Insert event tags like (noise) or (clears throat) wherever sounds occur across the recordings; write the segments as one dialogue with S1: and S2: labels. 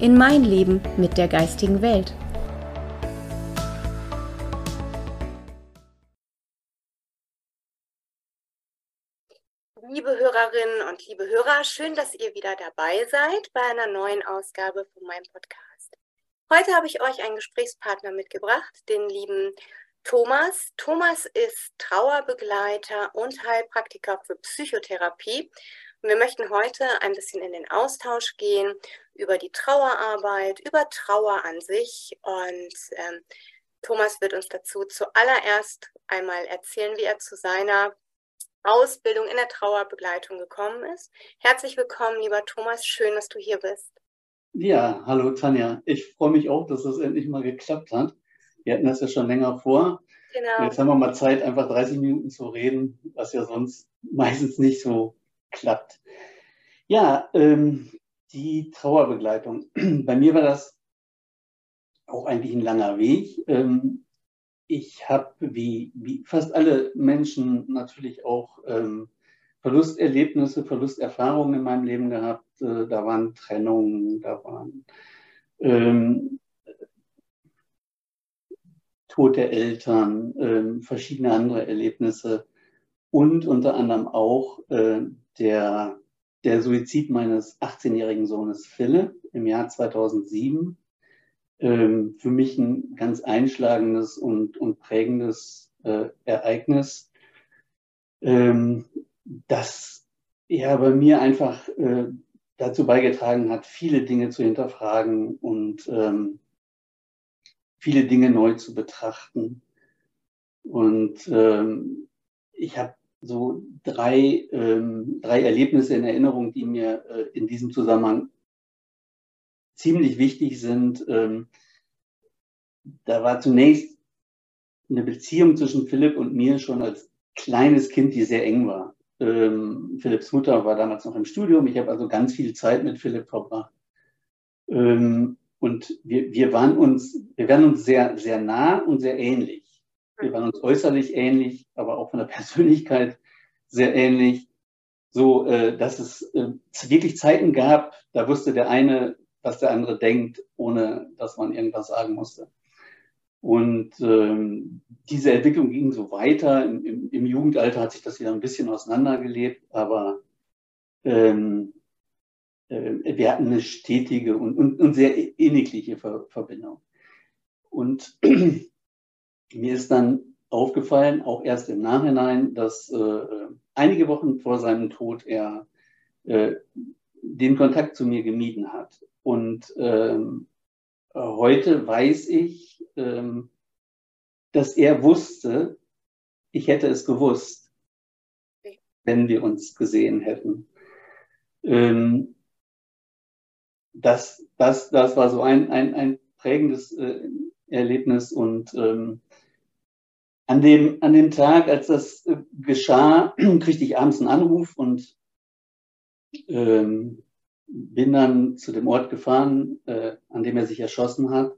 S1: in mein Leben mit der geistigen Welt. Liebe Hörerinnen und liebe Hörer, schön, dass ihr wieder dabei seid bei einer neuen Ausgabe von meinem Podcast. Heute habe ich euch einen Gesprächspartner mitgebracht, den lieben Thomas. Thomas ist Trauerbegleiter und Heilpraktiker für Psychotherapie. Und wir möchten heute ein bisschen in den Austausch gehen über die Trauerarbeit, über Trauer an sich. Und ähm, Thomas wird uns dazu zuallererst einmal erzählen, wie er zu seiner Ausbildung in der Trauerbegleitung gekommen ist. Herzlich willkommen, lieber Thomas. Schön, dass du hier bist.
S2: Ja, hallo Tanja. Ich freue mich auch, dass das endlich mal geklappt hat. Wir hatten das ja schon länger vor. Genau. Jetzt haben wir mal Zeit, einfach 30 Minuten zu reden, was ja sonst meistens nicht so klappt. Ja, ähm, die Trauerbegleitung. (clears throat) Bei mir war das auch eigentlich ein langer Weg. Ähm, ich habe, wie, wie, fast alle Menschen, natürlich auch ähm, Verlusterlebnisse, Verlusterfahrungen in meinem Leben gehabt. Äh, da waren Trennungen, da waren ähm, Tod der Eltern, äh, verschiedene andere Erlebnisse und unter anderem auch äh, der, der Suizid meines 18-jährigen Sohnes Philipp im Jahr 2007. Ähm, für mich ein ganz einschlagendes und, und prägendes äh, Ereignis, ähm, das ja bei mir einfach äh, dazu beigetragen hat, viele Dinge zu hinterfragen und ähm, viele Dinge neu zu betrachten. Und ähm, ich habe so drei, ähm, drei Erlebnisse in Erinnerung, die mir äh, in diesem Zusammenhang ziemlich wichtig sind. Ähm, da war zunächst eine Beziehung zwischen Philipp und mir schon als kleines Kind, die sehr eng war. Ähm, Philipps Mutter war damals noch im Studium. Ich habe also ganz viel Zeit mit Philipp verbracht. Ähm, und wir, wir waren uns, wir waren uns sehr, sehr nah und sehr ähnlich. Wir waren uns äußerlich ähnlich, aber auch von der (laughs) Persönlichkeit sehr ähnlich. So, äh, dass es äh, wirklich Zeiten gab, da wusste der eine, was der andere denkt, ohne dass man irgendwas sagen musste. Und ähm, diese Entwicklung ging so weiter. Im, im, Im, Jugendalter hat sich das wieder ein bisschen auseinandergelebt, aber ähm, äh, wir hatten eine stetige und, und, und sehr ähnliche Ver Verbindung. Und (clears throat) mir ist dann aufgefallen, auch erst im Nachhinein, dass äh, einige Wochen vor seinem Tod er äh, den Kontakt zu mir gemieden hat. Und ähm, heute weiß ich, ähm, dass er wusste, ich hätte es gewusst, wenn wir uns gesehen hätten. Ähm, das, das, das war so ein, ein, ein prägendes äh, Erlebnis und ähm, an dem, an dem Tag, als das äh, geschah, (clears throat) kriegte ich abends einen Anruf und ähm, bin dann zu dem Ort gefahren, äh, an dem er sich erschossen hat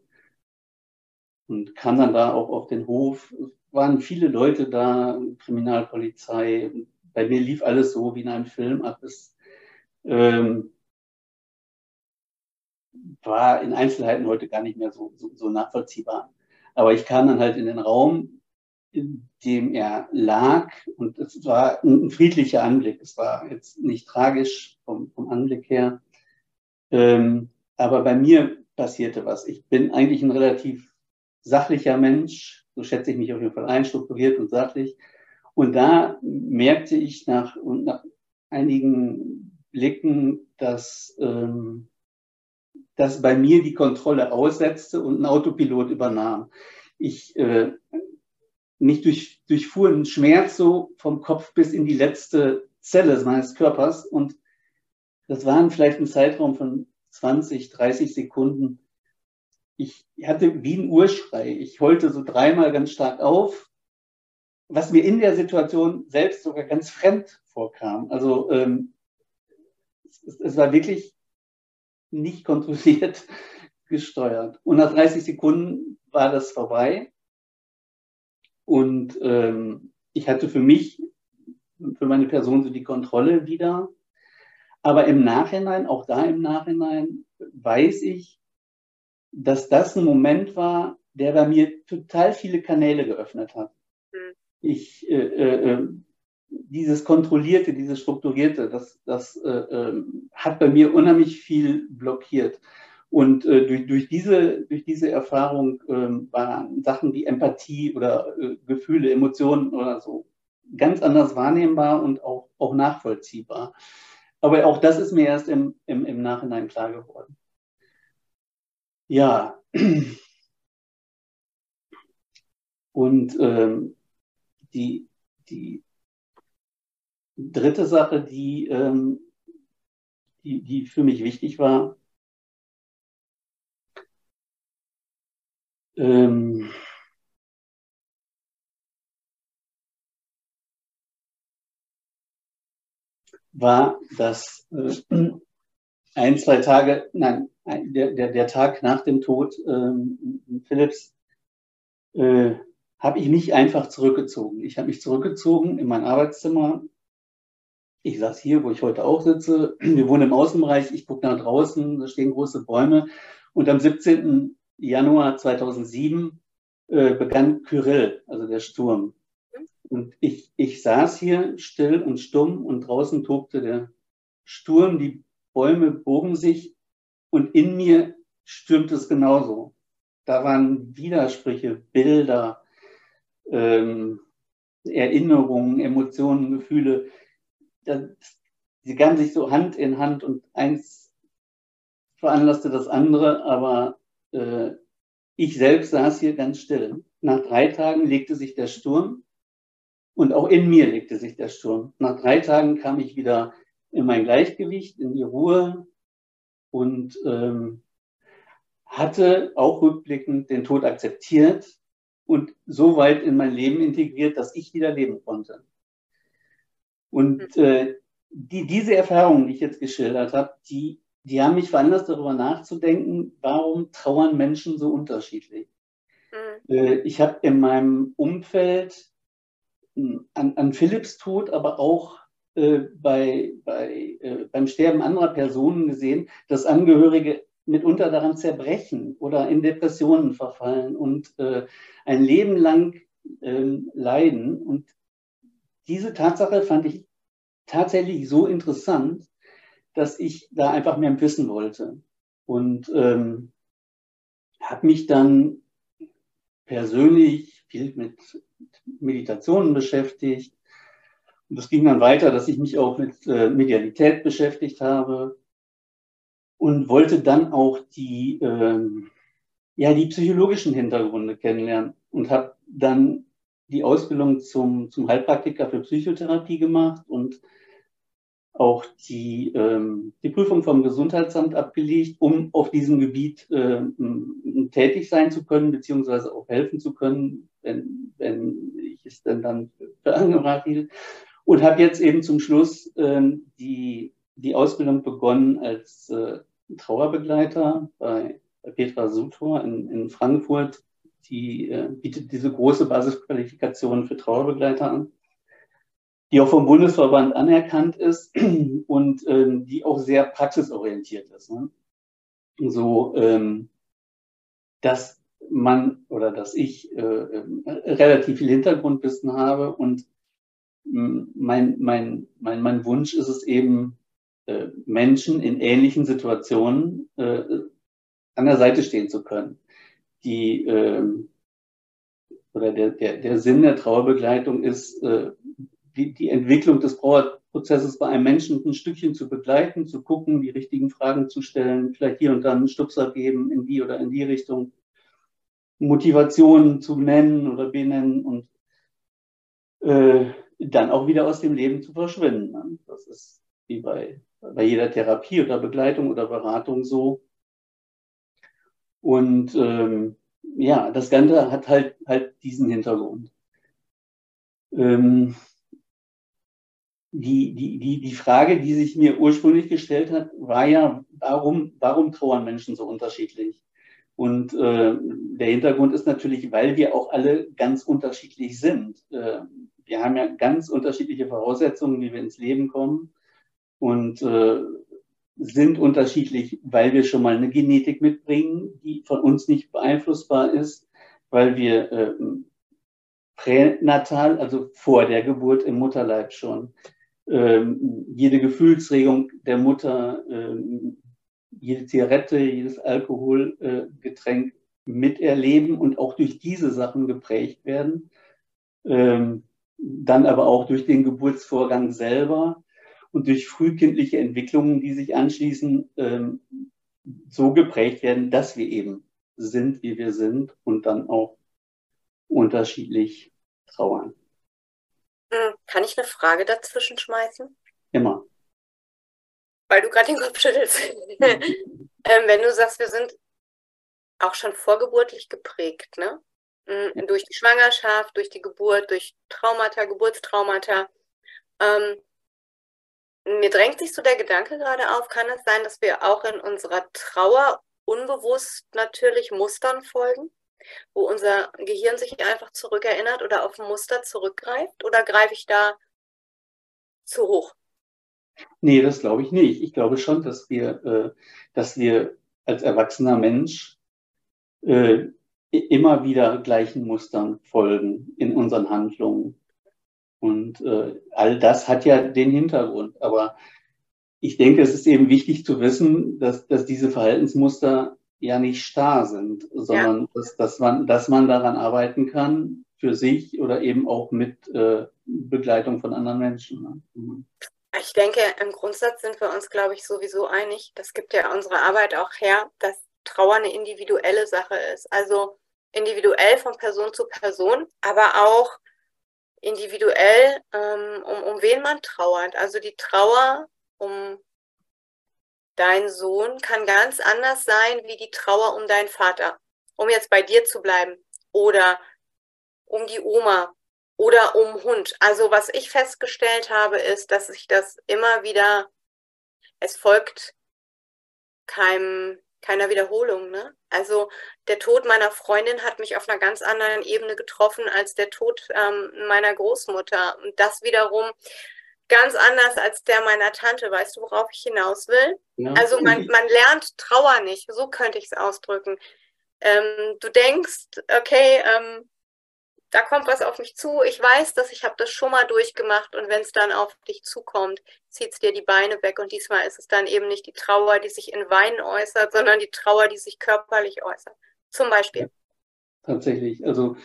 S2: und kam dann da auch auf den Hof. Es waren viele Leute da, Kriminalpolizei. Bei mir lief alles so wie in einem Film ab. Es ähm, war in Einzelheiten heute gar nicht mehr so, so, so nachvollziehbar. Aber ich kam dann halt in den Raum, in dem er lag und es war ein, friedlicher Anblick. Es war jetzt nicht tragisch vom, vom Anblick her. Ähm, aber bei mir passierte was. Ich bin eigentlich ein relativ sachlicher Mensch, so schätze ich mich auf jeden Fall ein, strukturiert und sachlich. Und da merkte ich nach, nach einigen Blicken, dass ähm, dass bei mir die Kontrolle aussetzte und ein Autopilot übernahm. Ich äh, mich durch, durchfuhr ein Schmerz so vom Kopf bis in die letzte Zelle meines Körpers und das waren vielleicht ein Zeitraum von 20, 30 Sekunden. ich hatte wie ein Urschrei. Ich heulte so dreimal ganz stark auf, was mir in der Situation selbst sogar ganz fremd vorkam. Also ähm, es, es war wirklich nicht kontrolliert (laughs) gesteuert. Und nach 30 Sekunden war das vorbei. Und ähm, ich hatte für mich, für meine Person so die Kontrolle wieder. Aber im Nachhinein, auch da im Nachhinein, weiß ich, dass das ein Moment war, der bei mir total viele Kanäle geöffnet hat. Mhm. Ich, äh, äh, äh, dieses Kontrollierte, dieses Strukturierte, das, das äh, äh, hat bei mir unheimlich viel blockiert. Und äh, durch, durch, diese, durch diese Erfahrung äh, waren Sachen wie Empathie oder äh, Gefühle, Emotionen oder so ganz anders wahrnehmbar und auch, auch nachvollziehbar. Aber auch das ist mir erst im, im, im Nachhinein klar geworden. Ja. Und ähm, die, die dritte Sache, die, ähm, die, die für mich wichtig war, ähm, war, dass äh, ein, zwei Tage, nein, der, der, der Tag nach dem Tod ähm, Philipps, äh, habe ich mich einfach zurückgezogen. Ich habe mich zurückgezogen in mein Arbeitszimmer. Ich saß hier, wo ich heute auch sitze. Wir wohnen im Außenbereich. Ich gucke nach draußen, da stehen große Bäume. Und am 17. Januar 2007 äh, begann Kyrill, also der Sturm. Und ich, ich saß hier still und stumm und draußen tobte der Sturm. Die Bäume bogen sich und in mir stürmte es genauso. Da waren Widersprüche, Bilder, ähm, Erinnerungen, Emotionen, Gefühle. Das, sie gaben sich so Hand in Hand und eins veranlasste das andere, aber äh, ich selbst saß hier ganz still. Nach drei Tagen legte sich der Sturm und auch in mir legte sich der Sturm. Nach drei Tagen kam ich wieder in mein Gleichgewicht, in die Ruhe, und ähm, hatte auch rückblickend den Tod akzeptiert und so weit in mein Leben integriert, dass ich wieder leben konnte. Und mhm. äh, die, diese Erfahrungen, die ich jetzt geschildert habe, die, die haben mich veranlasst, darüber nachzudenken, warum trauern Menschen so unterschiedlich. Mhm. Äh, ich habe in meinem Umfeld hm, an, an Philipps Tod, aber auch äh, bei, bei, äh, beim Sterben anderer Personen gesehen, dass Angehörige mitunter daran zerbrechen oder in Depressionen verfallen und äh, ein Leben lang ähm, leiden. Und diese Tatsache fand ich tatsächlich so interessant, dass ich da einfach mehr wissen wollte. Und ähm, habe mich dann persönlich viel mit Meditationen beschäftigt, und das ging dann weiter, dass ich mich auch mit äh, Medialität beschäftigt habe. Und wollte dann auch die, ähm, ja, die psychologischen Hintergründe kennenlernen. Und habe dann die Ausbildung zum, zum Heilpraktiker für Psychotherapie gemacht und auch die, ähm, die Prüfung vom Gesundheitsamt abgelegt, um auf diesem Gebiet äh, tätig sein zu können, beziehungsweise auch helfen zu können, wenn, wenn ich es denn dann für angebracht hielt und habe jetzt eben zum Schluss ähm, die, die Ausbildung begonnen als äh, Trauerbegleiter bei, Petra Sutor in, in Frankfurt. Die äh, bietet diese große Basisqualifikation für Trauerbegleiter an, die auch vom Bundesverband anerkannt ist (clears throat) und ähm, die auch sehr praxisorientiert ist. Ne? So, ähm, dass man oder dass ich äh, äh relativ viel Hintergrundwissen habe und mein, mein, mein, mein Wunsch ist es eben, äh, Menschen in ähnlichen Situationen äh, an der Seite stehen zu können. Die, äh, oder der, der, der Sinn der Trauerbegleitung ist, äh, die, die Entwicklung des Trauerprozesses bei einem Menschen ein Stückchen zu begleiten, zu gucken, die richtigen Fragen zu stellen, vielleicht hier und dann einen Stupser geben in die oder in die Richtung, Motivationen zu nennen oder benennen und äh, dann auch wieder aus dem Leben zu verschwinden. Das ist wie bei, bei jeder Therapie oder Begleitung oder Beratung so. Und ähm, ja, das Ganze hat halt, halt diesen Hintergrund. Ähm, die, die, die, die Frage, die sich mir ursprünglich gestellt hat, war ja, warum, warum trauern Menschen so unterschiedlich? Und äh, der Hintergrund ist natürlich, weil wir auch alle ganz unterschiedlich sind. Äh, wir haben ja ganz unterschiedliche Voraussetzungen, wie wir ins Leben kommen und äh, sind unterschiedlich, weil wir schon mal eine Genetik mitbringen, die von uns nicht beeinflussbar ist, weil wir äh, pränatal, also vor der Geburt im Mutterleib schon, ähm, jede Gefühlsregung der Mutter, ähm, jede Zigarette, jedes Alkoholgetränk miterleben und auch durch diese Sachen geprägt werden. Ähm, dann aber auch durch den Geburtsvorgang selber und durch frühkindliche Entwicklungen, die sich anschließen, ähm, so geprägt werden, dass wir eben sind, wie wir sind und dann auch unterschiedlich trauern.
S1: Hm, kann ich eine Frage dazwischen schmeißen?
S2: Immer.
S1: Weil du gerade den Kopf schüttelst. (laughs) ähm, wenn du sagst, wir sind auch schon vorgeburtlich geprägt, ne? Mhm, durch die Schwangerschaft, durch die Geburt, durch Traumata, Geburtstraumata. Ähm, mir drängt sich so der Gedanke gerade auf, kann es sein, dass wir auch in unserer Trauer unbewusst natürlich Mustern folgen, wo unser Gehirn sich einfach zurückerinnert oder auf Muster zurückgreift? Oder greife ich da zu hoch?
S2: Nee, das glaube ich nicht. Ich glaube schon, dass wir, äh, dass wir als erwachsener Mensch äh, immer wieder gleichen Mustern folgen in unseren Handlungen. Und äh, all das hat ja den Hintergrund. Aber ich denke, es ist eben wichtig zu wissen, dass, dass diese Verhaltensmuster ja nicht starr sind, sondern ja. dass, dass, man, dass man daran arbeiten kann für sich oder eben auch mit äh, Begleitung von anderen Menschen. Ne? Mhm.
S1: Ich denke, im Grundsatz sind wir uns, glaube ich, sowieso einig. Das gibt ja unsere Arbeit auch her, dass Trauer eine individuelle Sache ist. Also individuell von Person zu Person, aber auch individuell, ähm, um, um wen man trauert. Also die Trauer um deinen Sohn kann ganz anders sein wie die Trauer um deinen Vater, um jetzt bei dir zu bleiben oder um die Oma oder um Hund. Also was ich festgestellt habe, ist, dass sich das immer wieder, es folgt keinem keiner Wiederholung. Ne? Also der Tod meiner Freundin hat mich auf einer ganz anderen Ebene getroffen als der Tod ähm, meiner Großmutter. Und das wiederum ganz anders als der meiner Tante. Weißt du, worauf ich hinaus will? Ja. Also man, man lernt Trauer nicht, so könnte ich es ausdrücken. Ähm, du denkst, okay, ähm, da kommt was auf mich zu. Ich weiß, dass ich habe das schon mal durchgemacht und wenn es dann auf dich zukommt, zieht es dir die Beine weg und diesmal ist es dann eben nicht die Trauer, die sich in Weinen äußert, sondern die Trauer, die sich körperlich äußert. Zum Beispiel.
S2: Tatsächlich. Also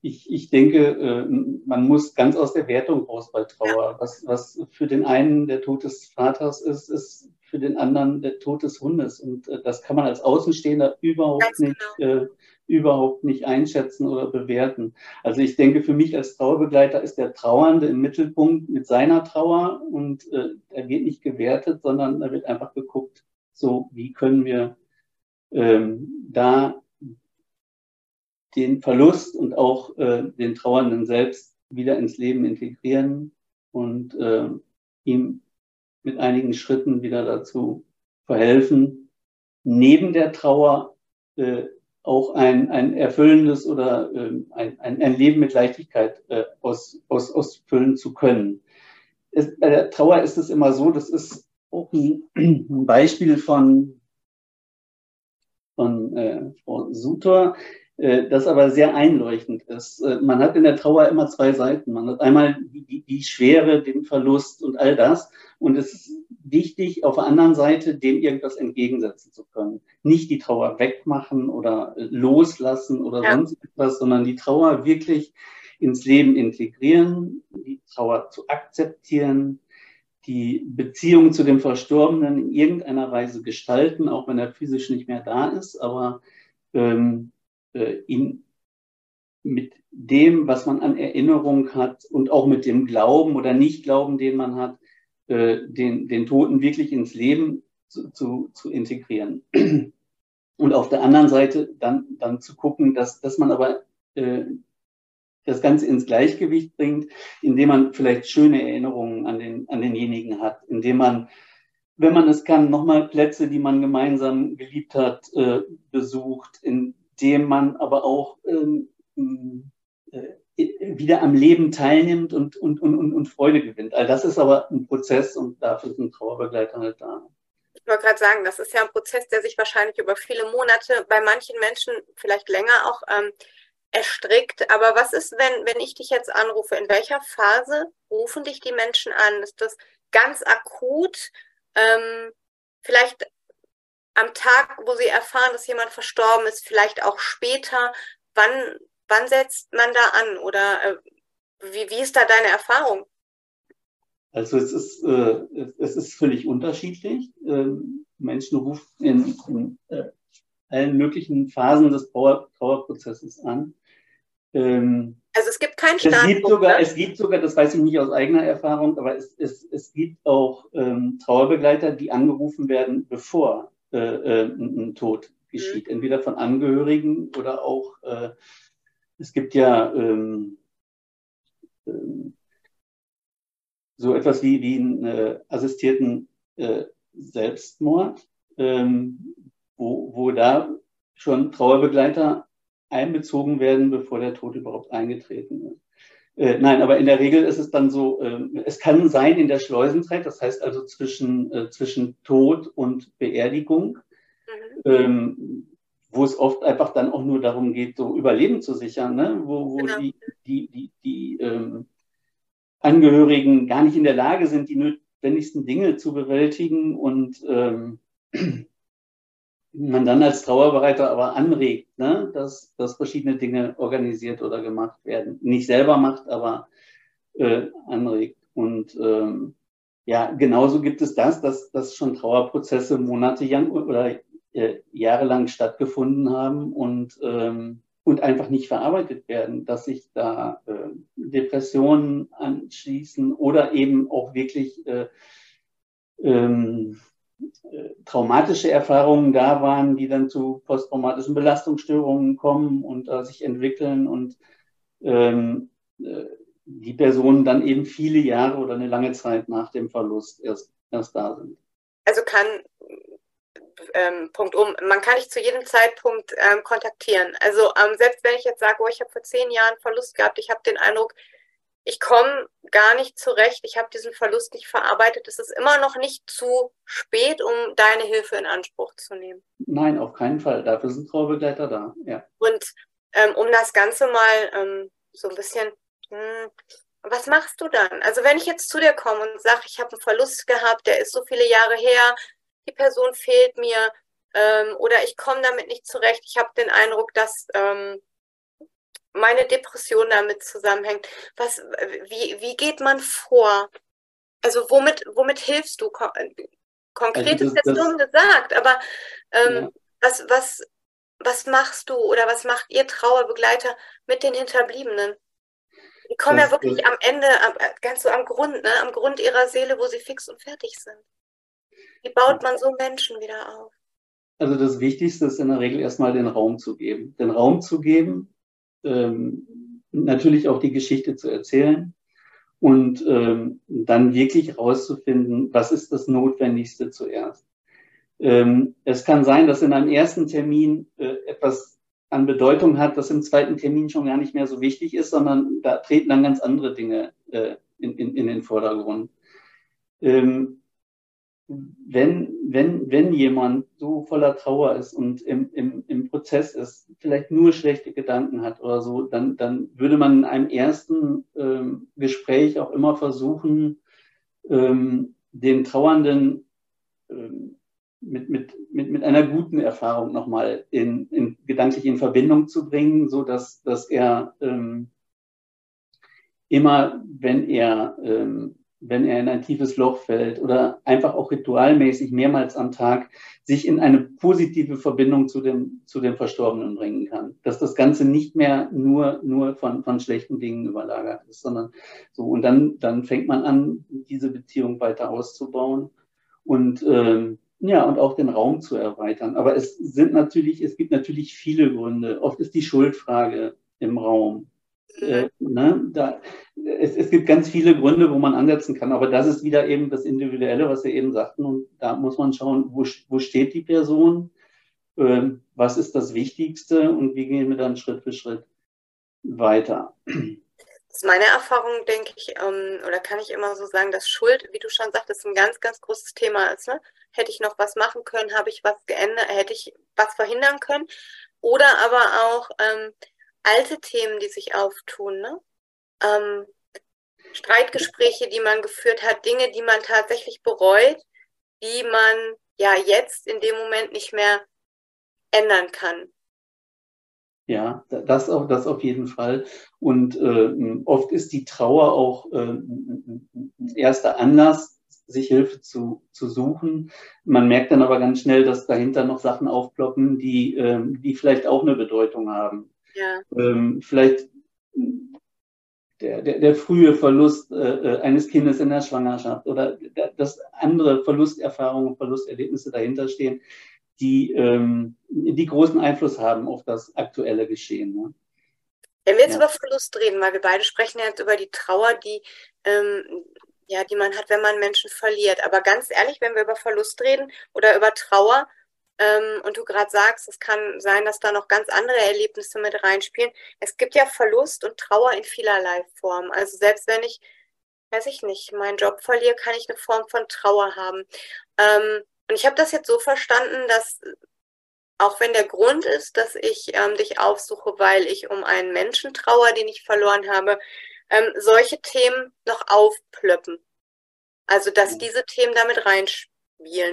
S2: ich, ich denke, äh, man muss ganz aus der Wertung raus bei Trauer. Ja. Was, was für den einen der Tod des Vaters ist, ist für den anderen der Tod des Hundes. Und äh, das kann man als Außenstehender überhaupt ganz nicht genau. äh, überhaupt nicht einschätzen oder bewerten. Also ich denke, für mich als Trauerbegleiter ist der Trauernde im Mittelpunkt mit seiner Trauer und äh, er wird nicht gewertet, sondern da wird einfach geguckt, so wie können wir ähm, da den Verlust und auch äh, den Trauernden selbst wieder ins Leben integrieren und äh, ihm mit einigen Schritten wieder dazu verhelfen, neben der Trauer äh, auch ein, ein erfüllendes oder ähm, ein, ein, ein Leben mit Leichtigkeit äh, aus, aus, ausfüllen zu können. Es, bei der Trauer ist es immer so, das ist auch ein, ein Beispiel von, von äh, Frau Suter, äh, das aber sehr einleuchtend ist. Äh, man hat in der Trauer immer zwei Seiten. Man hat einmal die, die Schwere, den Verlust und all das. Und es ist wichtig, auf der anderen Seite dem irgendwas entgegensetzen zu können. Nicht die Trauer wegmachen oder loslassen oder ja. sonst etwas, sondern die Trauer wirklich ins Leben integrieren, die Trauer zu akzeptieren, die Beziehung zu dem Verstorbenen in irgendeiner Weise gestalten, auch wenn er physisch nicht mehr da ist, aber ähm, äh, ihn mit dem, was man an Erinnerung hat und auch mit dem Glauben oder Nicht-Glauben, den man hat, äh, den, den Toten wirklich ins Leben zu, zu, zu integrieren. (clears throat) Und auf der anderen Seite dann, dann zu gucken, dass, dass man aber äh, das Ganze ins Gleichgewicht bringt, indem man vielleicht schöne Erinnerungen an, den, an denjenigen hat, indem man, wenn man es kann, nochmal Plätze, die man gemeinsam geliebt hat, äh, besucht, indem man aber auch ähm, äh, wieder am Leben teilnimmt und, und, und, und Freude gewinnt. All das ist aber ein Prozess und dafür sind Trauerbegleiter halt da.
S1: Ich wollte gerade sagen, das ist ja ein Prozess, der sich wahrscheinlich über viele Monate, bei manchen Menschen vielleicht länger auch ähm, erstrickt. Aber was ist, wenn, wenn ich dich jetzt anrufe? In welcher Phase rufen dich die Menschen an? Ist das ganz akut? Ähm, vielleicht am Tag, wo sie erfahren, dass jemand verstorben ist, vielleicht auch später. Wann, wann setzt man da an? Oder äh, wie, wie ist da deine Erfahrung?
S2: Also es ist, äh, es ist völlig unterschiedlich. Ähm, Menschen rufen in, in äh, allen möglichen Phasen des Trauer, Trauerprozesses an.
S1: Ähm, also es gibt keinen
S2: Startpunkt. Es gibt sogar, ne? es gibt sogar, das weiß ich nicht aus eigener Erfahrung, aber es, es, es gibt auch ähm, Trauerbegleiter, die angerufen werden, bevor äh, äh, ein, Tod geschieht. Mhm. Entweder von Angehörigen oder auch, äh, es gibt ja ähm, ähm, so etwas wie, wie einen äh, assistierten äh, Selbstmord, ähm, wo, wo da schon Trauerbegleiter einbezogen werden, bevor der Tod überhaupt eingetreten ist. Äh, nein, aber in der Regel ist es dann so, äh, es kann sein in der Schleusenzeit, das heißt also zwischen, äh, zwischen Tod und Beerdigung, mhm. ähm, wo es oft einfach dann auch nur darum geht, so Überleben zu sichern, ne? wo, wo genau. die, die, die, die ähm, Angehörigen gar nicht in der Lage sind, die notwendigsten Dinge zu bewältigen und ähm, man dann als Trauerbereiter aber anregt, ne, dass, dass verschiedene Dinge organisiert oder gemacht werden. Nicht selber macht, aber äh, anregt. Und ähm, ja, genauso gibt es das, dass, dass schon Trauerprozesse monatelang oder äh, jahrelang stattgefunden haben und ähm, und einfach nicht verarbeitet werden, dass sich da äh, Depressionen anschließen oder eben auch wirklich äh, ähm, äh, traumatische Erfahrungen da waren, die dann zu posttraumatischen Belastungsstörungen kommen und äh, sich entwickeln und ähm, äh, die Personen dann eben viele Jahre oder eine lange Zeit nach dem Verlust erst, erst da sind.
S1: Also kann ähm, Punkt um. Man kann dich zu jedem Zeitpunkt ähm, kontaktieren. Also ähm, selbst wenn ich jetzt sage, oh, ich habe vor zehn Jahren Verlust gehabt, ich habe den Eindruck, ich komme gar nicht zurecht, ich habe diesen Verlust nicht verarbeitet, es ist immer noch nicht zu spät, um deine Hilfe in Anspruch zu nehmen.
S2: Nein, auf keinen Fall. Dafür sind Traubegleiter da. Ja.
S1: Und ähm, um das Ganze mal ähm, so ein bisschen, hm, was machst du dann? Also wenn ich jetzt zu dir komme und sage, ich habe einen Verlust gehabt, der ist so viele Jahre her, die Person fehlt mir ähm, oder ich komme damit nicht zurecht. Ich habe den Eindruck, dass ähm, meine Depression damit zusammenhängt. Was, wie, wie geht man vor? Also womit, womit hilfst du? Konkret also das, ist jetzt dumm gesagt, aber ähm, ja. was, was, was machst du oder was macht ihr Trauerbegleiter mit den Hinterbliebenen? Die kommen das, ja wirklich am Ende, ganz so am Grund, ne, am Grund ihrer Seele, wo sie fix und fertig sind. Wie baut man so Menschen wieder auf?
S2: Also das Wichtigste ist in der Regel erstmal den Raum zu geben. Den Raum zu geben, ähm, natürlich auch die Geschichte zu erzählen und ähm, dann wirklich herauszufinden, was ist das Notwendigste zuerst. Ähm, es kann sein, dass in einem ersten Termin äh, etwas an Bedeutung hat, das im zweiten Termin schon gar nicht mehr so wichtig ist, sondern da treten dann ganz andere Dinge äh, in, in, in den Vordergrund. Ähm, wenn, wenn, wenn jemand so voller Trauer ist und im, im, im Prozess ist, vielleicht nur schlechte Gedanken hat oder so, dann, dann würde man in einem ersten ähm, Gespräch auch immer versuchen, ähm, den Trauernden ähm, mit, mit, mit, mit einer guten Erfahrung nochmal in, in, gedanklich in Verbindung zu bringen, so dass, dass er ähm, immer, wenn er ähm, wenn er in ein tiefes Loch fällt oder einfach auch ritualmäßig mehrmals am Tag sich in eine positive Verbindung zu dem, zu dem Verstorbenen bringen kann. Dass das Ganze nicht mehr nur, nur von, von schlechten Dingen überlagert ist, sondern so. Und dann, dann fängt man an, diese Beziehung weiter auszubauen. Und ähm, ja, und auch den Raum zu erweitern. Aber es sind natürlich, es gibt natürlich viele Gründe. Oft ist die Schuldfrage im Raum. Äh, ne, da, es, es, gibt ganz viele Gründe, wo man ansetzen kann, aber das ist wieder eben das Individuelle, was Sie eben sagten. Und da muss man schauen, wo, wo steht die Person, äh, was ist das Wichtigste und wie gehen wir dann Schritt für Schritt weiter.
S1: Das ist meine Erfahrung, denke ich, ähm, oder kann ich immer so sagen, dass Schuld, wie du schon sagtest, ein ganz, ganz großes Thema ist. Ne? Hätte ich noch was machen können, habe ich was geändert, hätte ich was verhindern können. Oder aber auch ähm, alte Themen, die sich auftun. Ne? Ähm, Streitgespräche, die man geführt hat, Dinge, die man tatsächlich bereut, die man ja jetzt in dem Moment nicht mehr ändern kann.
S2: Ja, das auf, das auf jeden Fall. Und äh, oft ist die Trauer auch äh, erster Anlass, sich Hilfe zu, zu suchen. Man merkt dann aber ganz schnell, dass dahinter noch Sachen aufploppen, die, äh, die vielleicht auch eine Bedeutung haben. Ja. Ähm, vielleicht der, der, der frühe Verlust äh, äh eines Kindes in der Schwangerschaft oder dass andere Verlusterfahrungen, Verlusterlebnisse dahinter stehen, die, ähm, die großen Einfluss haben auf das aktuelle Geschehen. Ne?
S1: Wenn wir jetzt ja. über Verlust reden, weil wir beide sprechen ja jetzt über die Trauer, die, ähm, ja, die man hat, wenn man Menschen verliert. Aber ganz ehrlich, wenn wir über Verlust reden oder über Trauer, ähm, und du gerade sagst, es kann sein, dass da noch ganz andere Erlebnisse mit reinspielen. Es gibt ja Verlust und Trauer in vielerlei Form. Also selbst wenn ich, weiß ich nicht, meinen Job verliere, kann ich eine Form von Trauer haben. Ähm, und ich habe das jetzt so verstanden, dass auch wenn der Grund ist, dass ich ähm, dich aufsuche, weil ich um einen Menschen trauere, den ich verloren habe, ähm, solche Themen noch aufplöppen. Also dass diese Themen damit reinspielen.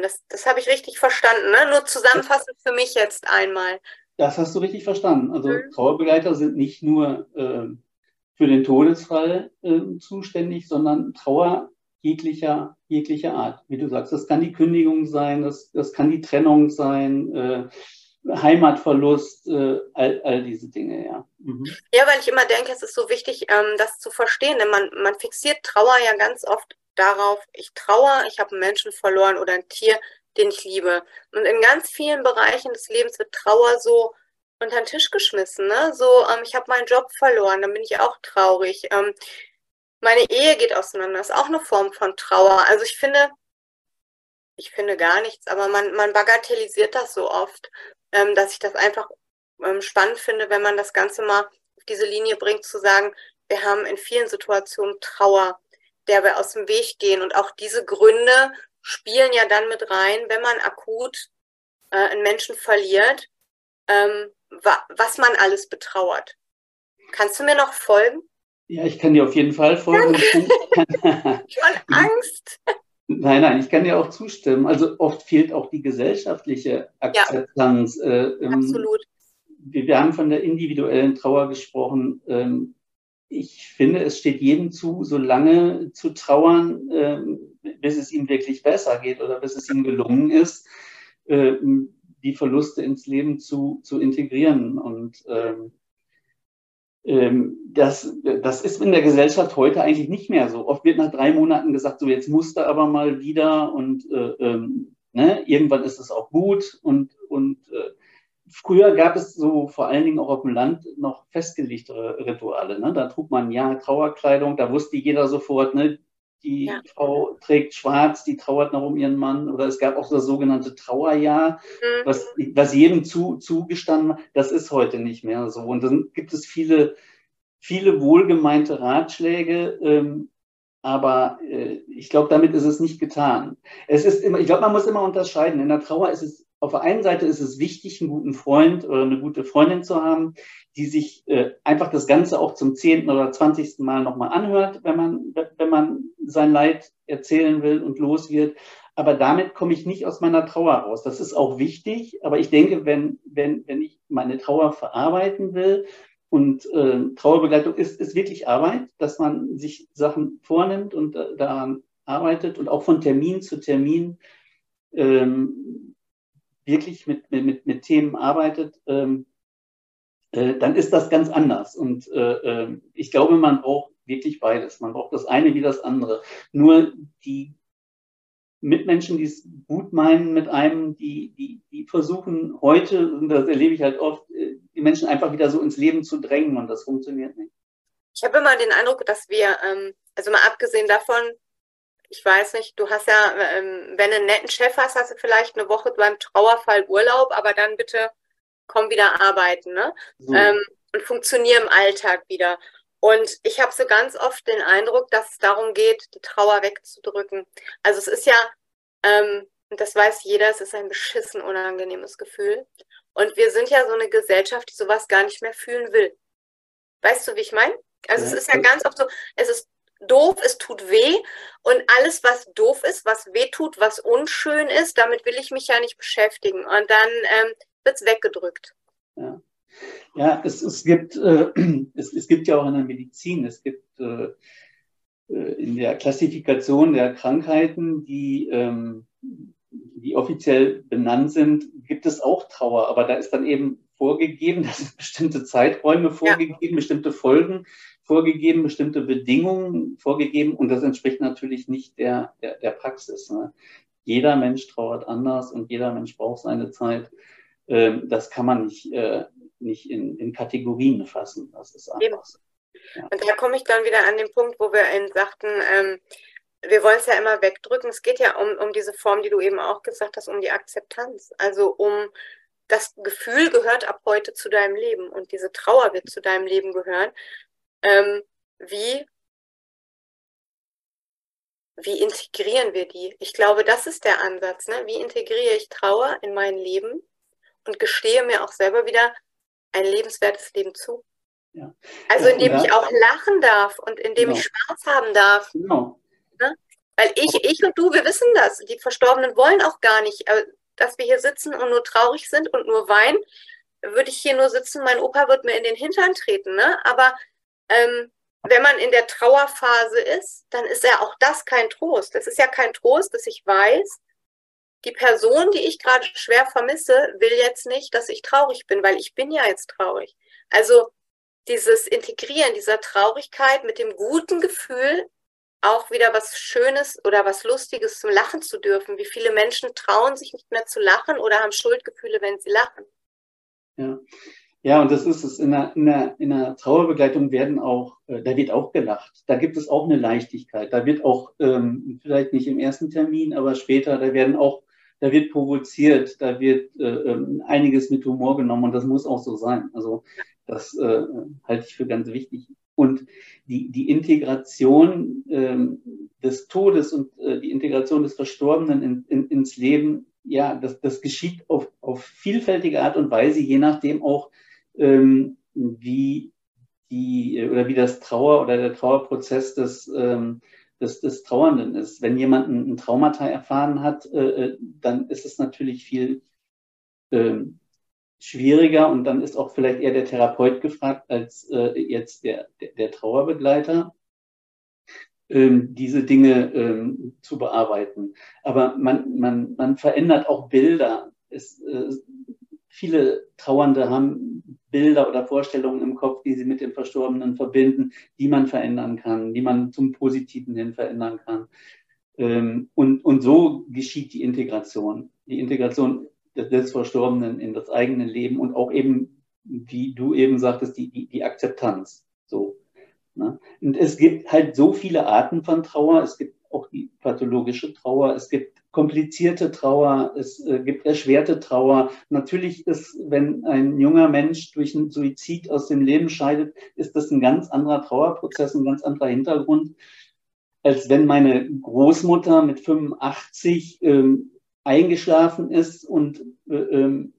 S1: Das, das habe ich richtig verstanden. Ne? Nur zusammenfassend für mich jetzt einmal.
S2: Das hast du richtig verstanden. Also mhm. Trauerbegleiter sind nicht nur äh, für den Todesfall äh, zuständig, sondern Trauer jeglicher, jeglicher Art. Wie du sagst, das kann die Kündigung sein, das, das kann die Trennung sein, äh, Heimatverlust, äh, all, all diese Dinge, ja.
S1: Mhm. Ja, weil ich immer denke, es ist so wichtig, ähm, das zu verstehen. Denn man, man fixiert Trauer ja ganz oft darauf, ich trauere, ich habe einen Menschen verloren oder ein Tier, den ich liebe. Und in ganz vielen Bereichen des Lebens wird Trauer so unter den Tisch geschmissen. Ne? So, ähm, ich habe meinen Job verloren, dann bin ich auch traurig. Ähm, meine Ehe geht auseinander, ist auch eine Form von Trauer. Also ich finde, ich finde gar nichts, aber man, man bagatellisiert das so oft, ähm, dass ich das einfach ähm, spannend finde, wenn man das Ganze mal auf diese Linie bringt, zu sagen, wir haben in vielen Situationen Trauer, der wir aus dem Weg gehen. Und auch diese Gründe spielen ja dann mit rein, wenn man akut äh, einen Menschen verliert, ähm, wa was man alles betrauert. Kannst du mir noch folgen?
S2: Ja, ich kann dir auf jeden Fall folgen. (laughs) (laughs) Schon
S1: Angst.
S2: Nein, nein, ich kann dir auch zustimmen. Also oft fehlt auch die gesellschaftliche Akzeptanz. Ja, äh, ähm, absolut. Wir, wir, haben von der individuellen Trauer gesprochen. Ähm, ich finde, es steht jedem zu, so lange zu trauern, ähm, bis es ihm wirklich besser geht oder bis es ihm gelungen ist, äh, die Verluste ins Leben zu, zu integrieren. Und ähm, ähm, das, das ist in der Gesellschaft heute eigentlich nicht mehr so. Oft wird nach drei Monaten gesagt, so jetzt musst du aber mal wieder und äh, ähm, ne, irgendwann ist es auch gut. Und, und äh, früher gab es so vor allen Dingen auch auf dem Land noch festgelegtere Rituale. Ne? Da trug man ja Trauerkleidung, da wusste jeder sofort, ne, die ja. Frau trägt schwarz, die trauert noch um ihren Mann. Oder es gab auch das sogenannte Trauerjahr, mhm. was, was jedem zu, zugestanden war. Das ist heute nicht mehr so. Und dann gibt es viele, viele wohlgemeinte Ratschläge, ähm, aber äh, ich glaube, damit ist es nicht getan. Es ist immer, ich glaube, man muss immer unterscheiden. In der Trauer ist es auf der einen Seite ist es wichtig, einen guten Freund oder eine gute Freundin zu haben, die sich äh, einfach das Ganze auch zum zehnten oder zwanzigsten Mal nochmal anhört, wenn man, wenn man sein Leid erzählen will und los wird. Aber damit komme ich nicht aus meiner Trauer raus. Das ist auch wichtig. Aber ich denke, wenn, wenn, wenn ich meine Trauer verarbeiten will, und äh, Trauerbegleitung ist, ist wirklich Arbeit, dass man sich Sachen vornimmt und äh, daran arbeitet und auch von Termin zu Termin ähm, wirklich mit, mit, mit Themen arbeitet, ähm, äh, dann ist das ganz anders. Und äh, äh, ich glaube, man braucht wirklich beides. Man braucht das eine wie das andere. Nur die Mitmenschen, die es gut meinen mit einem, die, die, die versuchen heute, und das erlebe ich halt oft, äh, die Menschen einfach wieder so ins Leben zu drängen und das funktioniert nicht.
S1: Ich habe immer den Eindruck, dass wir, ähm, also mal abgesehen davon, ich weiß nicht, du hast ja, ähm, wenn du einen netten Chef hast, hast du vielleicht eine Woche beim Trauerfall Urlaub, aber dann bitte komm wieder arbeiten, ne? So. Ähm, und funktioniere im Alltag wieder. Und ich habe so ganz oft den Eindruck, dass es darum geht, die Trauer wegzudrücken. Also es ist ja, ähm, und das weiß jeder, es ist ein beschissen unangenehmes Gefühl. Und wir sind ja so eine Gesellschaft, die sowas gar nicht mehr fühlen will. Weißt du, wie ich meine? Also ja. es ist ja ganz oft so, es ist doof, es tut weh und alles, was doof ist, was weh tut, was unschön ist, damit will ich mich ja nicht beschäftigen. Und dann ähm, wird es weggedrückt.
S2: Ja. Ja, es, es, gibt, äh, (clears throat) es, es gibt ja auch in der Medizin, es gibt äh, äh, in der Klassifikation der Krankheiten, die, ähm, die offiziell benannt sind, gibt es auch Trauer, aber da ist dann eben vorgegeben, (laughs) da sind bestimmte Zeiträume vorgegeben, ja. bestimmte Folgen vorgegeben, bestimmte Bedingungen vorgegeben und das entspricht natürlich nicht der, der, der Praxis. Ne? Jeder Mensch trauert anders und jeder Mensch braucht seine Zeit. Ähm, das kann man nicht äh, nicht in, in Kategorien fassen. Das ist einfach so.
S1: Ja. Und da komme ich dann wieder an den Punkt, wo wir eben sagten, ähm, wir wollen es ja immer wegdrücken. Es geht ja um, um diese Form, die du eben auch gesagt hast, um die Akzeptanz. Also um das Gefühl gehört ab heute zu deinem Leben und diese Trauer wird zu deinem Leben gehören. Ähm, wie, wie integrieren wir die? Ich glaube, das ist der Ansatz. Ne? Wie integriere ich Trauer in mein Leben und gestehe mir auch selber wieder, ein lebenswertes Leben zu. Ja. Also indem ja, ich auch lachen darf und indem genau. ich Spaß haben darf. Genau. Ne? Weil ich, ich und du, wir wissen das. Die Verstorbenen wollen auch gar nicht, äh, dass wir hier sitzen und nur traurig sind und nur weinen. Würde ich hier nur sitzen, mein Opa wird mir in den Hintern treten. Ne? Aber ähm, wenn man in der Trauerphase ist, dann ist ja auch das kein Trost. Das ist ja kein Trost, dass ich weiß, die Person, die ich gerade schwer vermisse, will jetzt nicht, dass ich traurig bin, weil ich bin ja jetzt traurig. Also dieses Integrieren dieser Traurigkeit mit dem guten Gefühl, auch wieder was Schönes oder was Lustiges zum Lachen zu dürfen. Wie viele Menschen trauen sich nicht mehr zu lachen oder haben Schuldgefühle, wenn sie lachen.
S2: Ja. Ja, und das ist es. In der, in der, in der Trauerbegleitung werden auch, äh, da wird auch gelacht. Da gibt es auch eine Leichtigkeit. Da wird auch, ähm, vielleicht nicht im ersten Termin, aber später, da werden auch da wird provoziert, da wird äh, ähm, einiges mit Humor genommen und das muss auch so sein. Also das äh, halte ich für ganz wichtig. Und die, die Integration ähm, des Todes und äh, die Integration des Verstorbenen in, in, ins Leben, ja, das, das geschieht auf, auf vielfältige Art und Weise, je nachdem auch, ähm, wie die oder wie das Trauer oder der Trauerprozess des ähm, des, des Trauernden ist. Wenn jemand ein, ein Traumata erfahren hat, äh, äh, dann ist es natürlich viel äh, schwieriger und dann ist auch vielleicht eher der Therapeut gefragt als äh, jetzt der, der, der Trauerbegleiter, ähm, diese Dinge ähm, zu bearbeiten. Aber man, man, man verändert auch Bilder. Es, äh, viele Trauernde haben Bilder oder Vorstellungen im Kopf, die sie mit dem Verstorbenen verbinden, die man verändern kann, die man zum Positiven hin verändern kann. Ähm, und, und so geschieht die Integration. Die Integration des Verstorbenen in das eigene Leben und auch eben, wie du eben sagtest, die, die, die Akzeptanz. So. Ne? Und es gibt halt so viele Arten von Trauer. Es gibt auch die pathologische Trauer. Es gibt komplizierte Trauer, es äh, gibt erschwerte Trauer. Natürlich ist, wenn ein junger Mensch durch einen Suizid aus dem Leben scheidet, ist das ein ganz anderer Trauerprozess, ein ganz anderer Hintergrund, als wenn meine Großmutter mit 85 ähm, eingeschlafen ist und äh, ähm,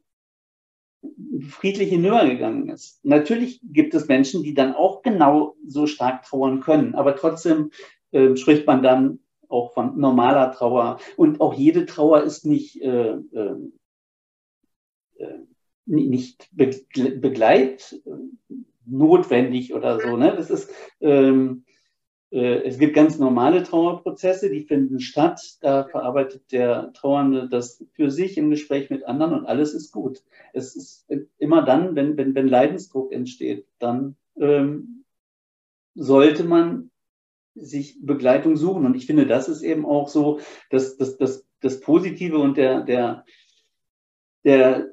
S2: friedlich hinübergegangen ist. Natürlich gibt es Menschen, die dann auch genau so stark trauern können, aber trotzdem äh, spricht man dann auch von normaler Trauer. Und auch jede Trauer ist nicht, äh, äh, äh nicht begleit notwendig oder so. Ne? Das ist, ähm, äh, es gibt ganz normale Trauerprozesse, die finden statt. Da verarbeitet der Trauernde das für sich im Gespräch mit anderen und alles ist gut. Es ist immer dann, wenn, wenn, wenn Leidensdruck entsteht, dann ähm, sollte man sich Begleitung suchen. Und ich finde, das ist eben auch so das, das, das, das Positive und der, der, der,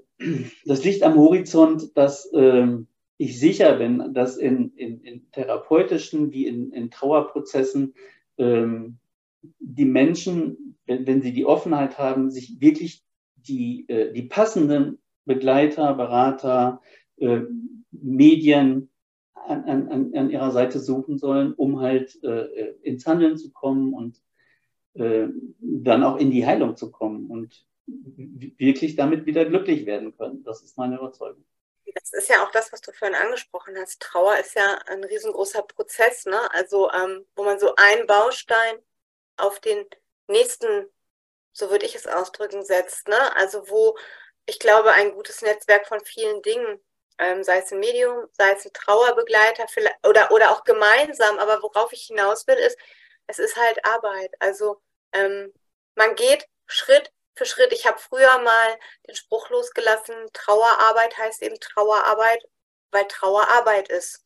S2: das Licht am Horizont, dass ähm, ich sicher bin, dass in, in, in therapeutischen wie in, in Trauerprozessen ähm, die Menschen, wenn, wenn sie die Offenheit haben, sich wirklich die, äh, die passenden Begleiter, Berater, äh, Medien an, an, an ihrer Seite suchen sollen, um halt äh, ins Handeln zu kommen und äh, dann auch in die Heilung zu kommen und wirklich damit wieder glücklich werden können. Das ist meine Überzeugung.
S1: Das ist ja auch das, was du vorhin angesprochen hast. Trauer ist ja ein riesengroßer Prozess, ne? Also ähm, wo man so einen Baustein auf den nächsten, so würde ich es ausdrücken, setzt, ne? Also wo ich glaube, ein gutes Netzwerk von vielen Dingen, ähm, sei es ein Medium, sei es ein Trauerbegleiter oder, oder auch gemeinsam, aber worauf ich hinaus will, ist, es ist halt Arbeit. Also ähm, man geht Schritt für Schritt. Ich habe früher mal den Spruch losgelassen, Trauerarbeit heißt eben Trauerarbeit, weil Trauerarbeit ist.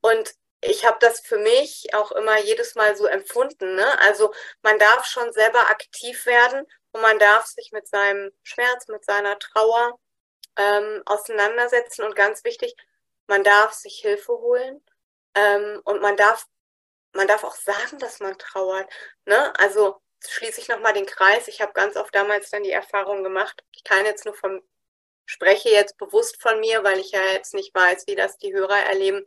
S1: Und ich habe das für mich auch immer jedes Mal so empfunden. Ne? Also man darf schon selber aktiv werden und man darf sich mit seinem Schmerz, mit seiner Trauer ähm, auseinandersetzen. Und ganz wichtig, man darf sich Hilfe holen ähm, und man darf, man darf auch sagen, dass man trauert. Ne? Also schließe ich nochmal den Kreis. Ich habe ganz oft damals dann die Erfahrung gemacht. Ich kann jetzt nur vom, spreche jetzt bewusst von mir, weil ich ja jetzt nicht weiß, wie das die Hörer erleben.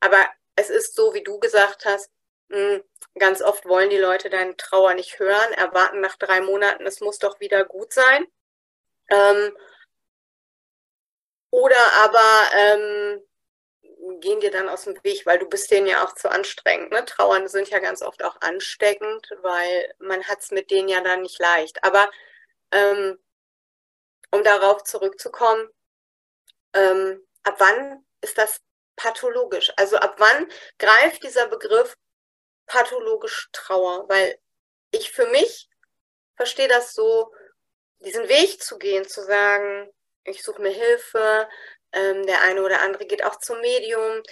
S1: Aber es ist so, wie du gesagt hast, hm, ganz oft wollen die Leute deine Trauer nicht hören, erwarten nach drei Monaten, es muss doch wieder gut sein. Ähm, oder aber ähm, gehen dir dann aus dem Weg, weil du bist denen ja auch zu anstrengend. Ne? Trauern sind ja ganz oft auch ansteckend, weil man hat es mit denen ja dann nicht leicht. Aber ähm, um darauf zurückzukommen, ähm, ab wann ist das pathologisch? Also ab wann greift dieser Begriff pathologisch Trauer? Weil ich für mich verstehe das so, diesen Weg zu gehen, zu sagen, ich suche mir Hilfe, ähm, der eine oder andere geht auch zum Medium.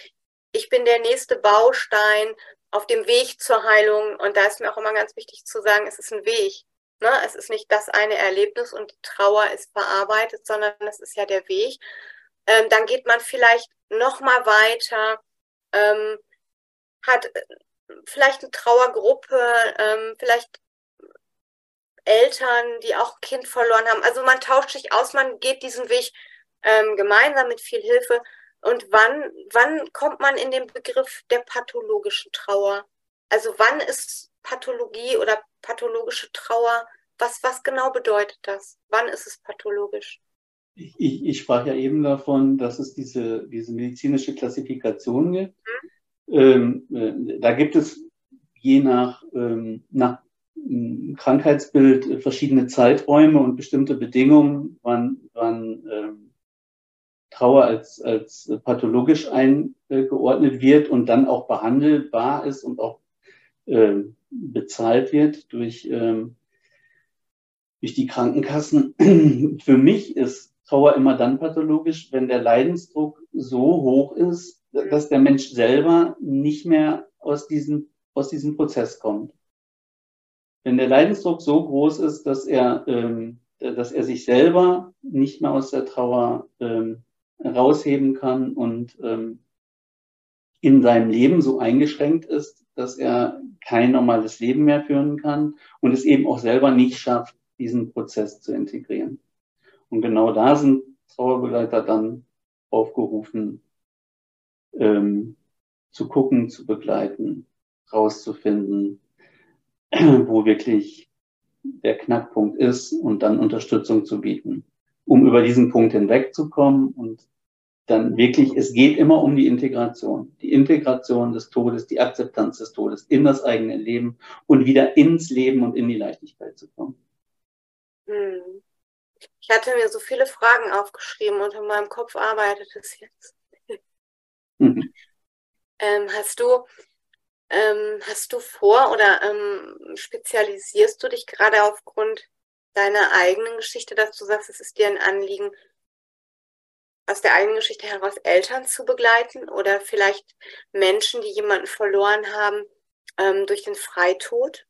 S1: Ich bin der nächste Baustein auf dem Weg zur Heilung und da ist mir auch immer ganz wichtig zu sagen, es ist ein Weg. Ne? Es ist nicht das eine Erlebnis und die Trauer ist verarbeitet, sondern es ist ja der Weg. Ähm, dann geht man vielleicht noch mal weiter, ähm, hat äh, vielleicht eine Trauergruppe, ähm, vielleicht Eltern, die auch ein Kind verloren haben. Also man tauscht sich aus, man geht diesen Weg ähm, gemeinsam mit viel Hilfe. Und wann, wann kommt man in den Begriff der pathologischen Trauer? Also wann ist Pathologie oder pathologische Trauer, was, was genau bedeutet das? Wann ist es pathologisch?
S2: Ich, ich, sprach ja eben davon, dass es diese, diese medizinische Klassifikation gibt. Mhm. Ähm, äh, da gibt es je nach, ähm, nach Krankheitsbild verschiedene Zeiträume und bestimmte Bedingungen, wann, wann ähm, Trauer als, als pathologisch eingeordnet wird und dann auch behandelbar ist und auch äh, bezahlt wird durch, ähm, durch die Krankenkassen. (clears throat) Für mich ist Trauer immer dann pathologisch, wenn der Leidensdruck so hoch ist, dass der Mensch selber nicht mehr aus diesem, aus diesem Prozess kommt. Wenn der Leidensdruck so groß ist, dass er, ähm, dass er sich selber nicht mehr aus der Trauer ähm, rausheben kann und ähm, in seinem Leben so eingeschränkt ist, dass er kein normales Leben mehr führen kann und es eben auch selber nicht schafft, diesen Prozess zu integrieren. Und genau da sind Trauerbegleiter dann aufgerufen, ähm, zu gucken, zu begleiten, rauszufinden, (clears throat) wo wirklich der Knackpunkt ist und dann Unterstützung zu bieten, um über diesen Punkt hinwegzukommen und dann wirklich, es geht immer um die Integration. Die Integration des Todes, die Akzeptanz des Todes in das eigene Leben und wieder ins Leben und in die Leichtigkeit zu kommen.
S1: Hm. Ich hatte mir so viele Fragen aufgeschrieben und in meinem Kopf arbeitet es jetzt. Mhm. (laughs) Ähm, hast du ähm, hast du vor oder ähm, spezialisierst du dich gerade aufgrund deiner eigenen Geschichte, dass du sagst, es ist dir ein Anliegen, aus der eigenen Geschichte heraus Eltern zu begleiten oder vielleicht Menschen, die jemanden verloren haben, ähm, durch den Freitod?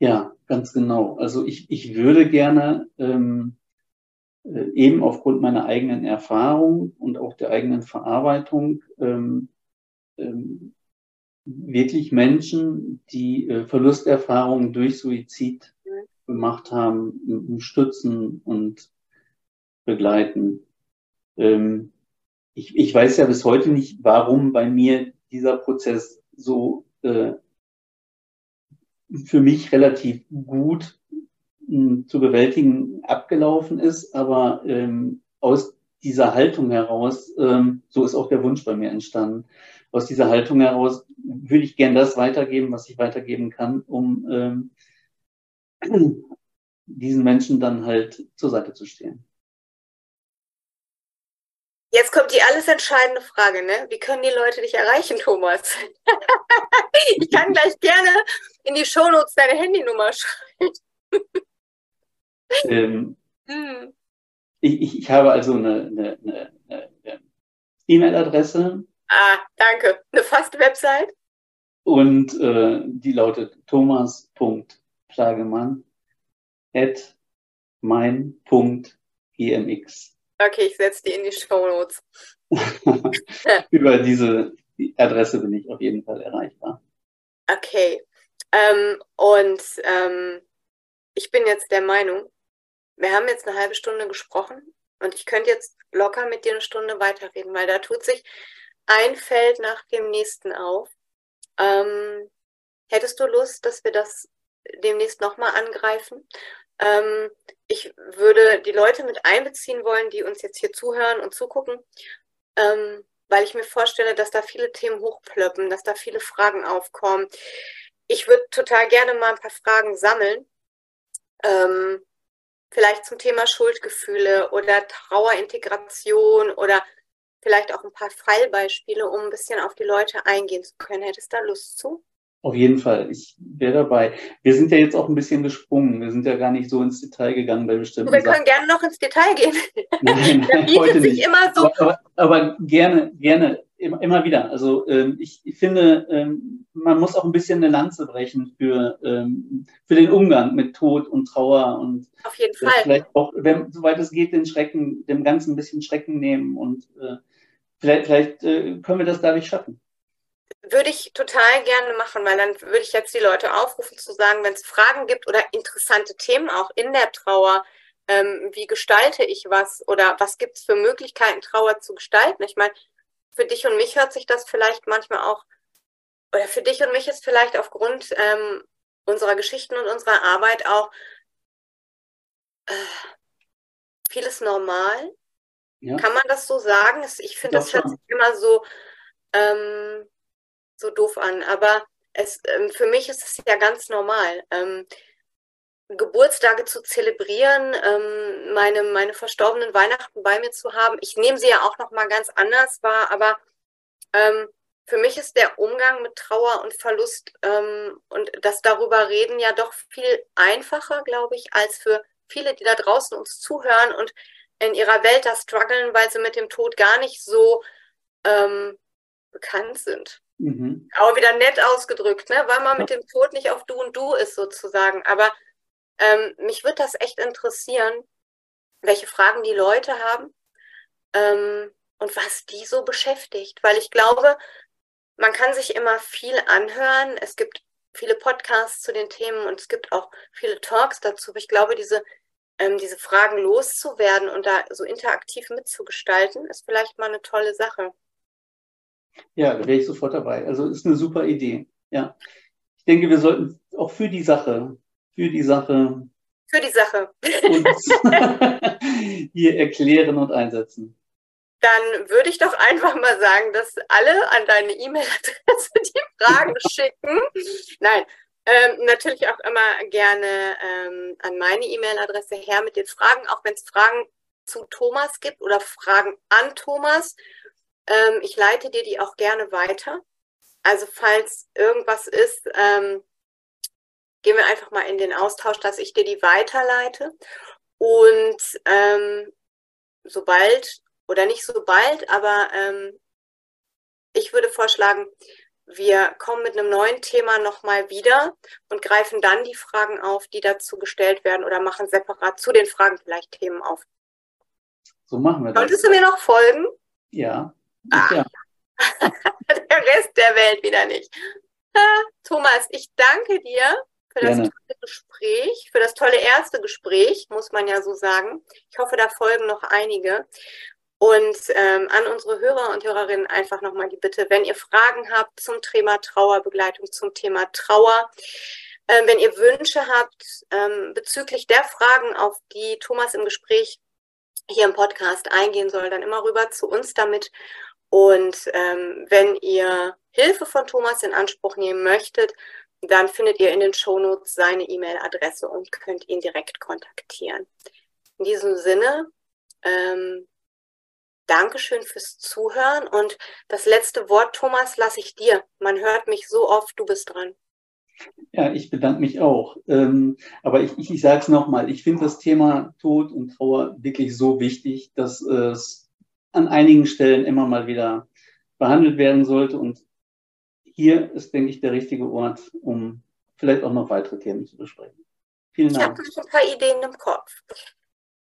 S2: Ja, ganz genau. Also ich, ich würde gerne ähm, äh, eben aufgrund meiner eigenen Erfahrung und auch der eigenen Verarbeitung ähm, ähm, wirklich Menschen, die äh, Verlusterfahrungen durch Suizid gemacht haben, stützen und begleiten. Ähm, ich, ich weiß ja bis heute nicht, warum bei mir dieser Prozess so äh, für mich relativ gut mh, zu bewältigen abgelaufen ist, aber ähm, aus dieser Haltung heraus, ähm, so ist auch der Wunsch bei mir entstanden, aus dieser Haltung heraus würde ich gern das weitergeben, was ich weitergeben kann, um ähm, (clears throat) diesen Menschen dann halt zur Seite zu stehen.
S1: Jetzt kommt die alles entscheidende Frage, ne? Wie können die Leute dich erreichen, Thomas? (laughs) ich kann gleich gerne in die Shownotes deine Handynummer schreiben.
S2: ähm, (laughs) hm. ich, ich, ich, habe also eine, eine, eine, eine E-Mail-Adresse.
S1: Ah, danke. Eine fast Website.
S2: Und äh, die lautet thomas.plagemann at mein.gmx.
S1: Okay, ich setze die in die Show Notes. (laughs)
S2: Über diese Adresse bin ich auf jeden Fall erreichbar.
S1: Okay. Ähm, und ähm, ich bin jetzt der Meinung, wir haben jetzt eine halbe Stunde gesprochen und ich könnte jetzt locker mit dir eine Stunde weiterreden, weil da tut sich ein Feld nach dem nächsten auf. Ähm, hättest du Lust, dass wir das demnächst nochmal angreifen? Ähm, ich würde die Leute mit einbeziehen wollen, die uns jetzt hier zuhören und zugucken, ähm, weil ich mir vorstelle, dass da viele Themen hochplöppen, dass da viele Fragen aufkommen. Ich würde total gerne mal ein paar Fragen sammeln. Ähm, vielleicht zum Thema Schuldgefühle oder Trauerintegration oder vielleicht auch ein paar Fallbeispiele, um ein bisschen auf die Leute eingehen zu können. Hättest du da Lust zu?
S2: Auf jeden Fall, ich wäre dabei. Wir sind ja jetzt auch ein bisschen gesprungen. Wir sind ja gar nicht so ins Detail gegangen bei bestimmten
S1: Wir können Sachen. gerne noch ins Detail gehen. (laughs)
S2: Nein, nein (laughs) heute nicht. Immer so. aber, aber, gerne, gerne, immer, immer wieder. Also ähm, ich, ich, finde, ähm, man muss auch ein bisschen eine Lanze brechen für, ähm, für den Umgang mit Tod und Trauer und
S1: Auf jeden Fall.
S2: vielleicht auch, wenn, soweit es geht, den Schrecken, dem Ganzen ein bisschen Schrecken nehmen und äh, vielleicht, vielleicht äh, können wir das dadurch schaffen
S1: würde ich total gerne machen, weil dann würde ich jetzt die Leute aufrufen zu sagen, wenn es Fragen gibt oder interessante Themen auch in der Trauer, ähm, wie gestalte ich was oder was gibt es für Möglichkeiten, Trauer zu gestalten. Ich meine, für dich und mich hört sich das vielleicht manchmal auch, oder für dich und mich ist vielleicht aufgrund ähm, unserer Geschichten und unserer Arbeit auch äh, vieles normal. Ja. Kann man das so sagen? Ich finde, das hört sich immer so ähm, so doof an, aber es, ähm, für mich ist es ja ganz normal. Ähm, Geburtstage zu zelebrieren, ähm, meine, meine verstorbenen Weihnachten bei mir zu haben. Ich nehme sie ja auch noch mal ganz anders wahr, aber ähm, für mich ist der Umgang mit Trauer und Verlust ähm, und das darüber reden ja doch viel einfacher, glaube ich, als für viele, die da draußen uns zuhören und in ihrer Welt da strugglen, weil sie mit dem Tod gar nicht so ähm, bekannt sind. Mhm. Aber wieder nett ausgedrückt, ne? weil man mit dem Tod nicht auf Du und Du ist sozusagen. Aber ähm, mich würde das echt interessieren, welche Fragen die Leute haben ähm, und was die so beschäftigt. Weil ich glaube, man kann sich immer viel anhören. Es gibt viele Podcasts zu den Themen und es gibt auch viele Talks dazu. Aber ich glaube, diese, ähm, diese Fragen loszuwerden und da so interaktiv mitzugestalten, ist vielleicht mal eine tolle Sache.
S2: Ja, da wäre ich sofort dabei. Also ist eine super Idee. Ja. Ich denke, wir sollten auch für die Sache, für die Sache.
S1: Für die Sache. (laughs)
S2: hier erklären und einsetzen.
S1: Dann würde ich doch einfach mal sagen, dass alle an deine E-Mail-Adresse die Fragen (laughs) schicken. Nein, ähm, natürlich auch immer gerne ähm, an meine E-Mail-Adresse her mit den Fragen, auch wenn es Fragen zu Thomas gibt oder Fragen an Thomas ähm, ich leite dir die auch gerne weiter. Also falls irgendwas ist, ähm, gehen wir einfach mal in den Austausch, dass ich dir die weiterleite. Und ähm, sobald, oder nicht sobald, aber ähm, ich würde vorschlagen, wir kommen mit einem neuen Thema nochmal wieder und greifen dann die Fragen auf, die dazu gestellt werden oder machen separat zu den Fragen vielleicht Themen auf.
S2: So machen wir das.
S1: Solltest du mir noch folgen?
S2: Ja.
S1: Ah.
S2: ja. (laughs)
S1: der Rest der Welt wieder nicht. Thomas, ich danke dir für das
S2: Gerne.
S1: tolle Gespräch, für das tolle erste Gespräch, muss man ja so sagen. Ich hoffe, da folgen noch einige. Und ähm, an unsere Hörer und Hörerinnen einfach nochmal die Bitte, wenn ihr Fragen habt zum Thema Trauerbegleitung, zum Thema Trauer, äh, wenn ihr Wünsche habt ähm, bezüglich der Fragen, auf die Thomas im Gespräch hier im Podcast eingehen soll, dann immer rüber zu uns damit. Und ähm, wenn ihr Hilfe von Thomas in Anspruch nehmen möchtet, dann findet ihr in den Shownotes seine E-Mail-Adresse und könnt ihn direkt kontaktieren. In diesem Sinne, ähm, Dankeschön fürs Zuhören und das letzte Wort, Thomas, lasse ich dir. Man hört mich so oft, du bist dran.
S2: Ja, ich bedanke mich auch. Ähm, aber ich, ich, ich sage es nochmal, ich finde das Thema Tod und Trauer wirklich so wichtig, dass es an einigen Stellen immer mal wieder behandelt werden sollte. Und hier ist, denke ich, der richtige Ort, um vielleicht auch noch weitere Themen zu besprechen. Vielen Dank.
S1: Ich habe noch ein paar Ideen im Kopf.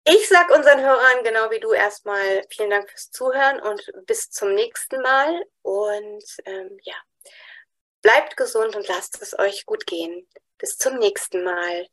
S1: Ich sage unseren Hörern genau wie du erstmal vielen Dank fürs Zuhören und bis zum nächsten Mal. Und ähm, ja, bleibt gesund und lasst es euch gut gehen. Bis zum nächsten Mal.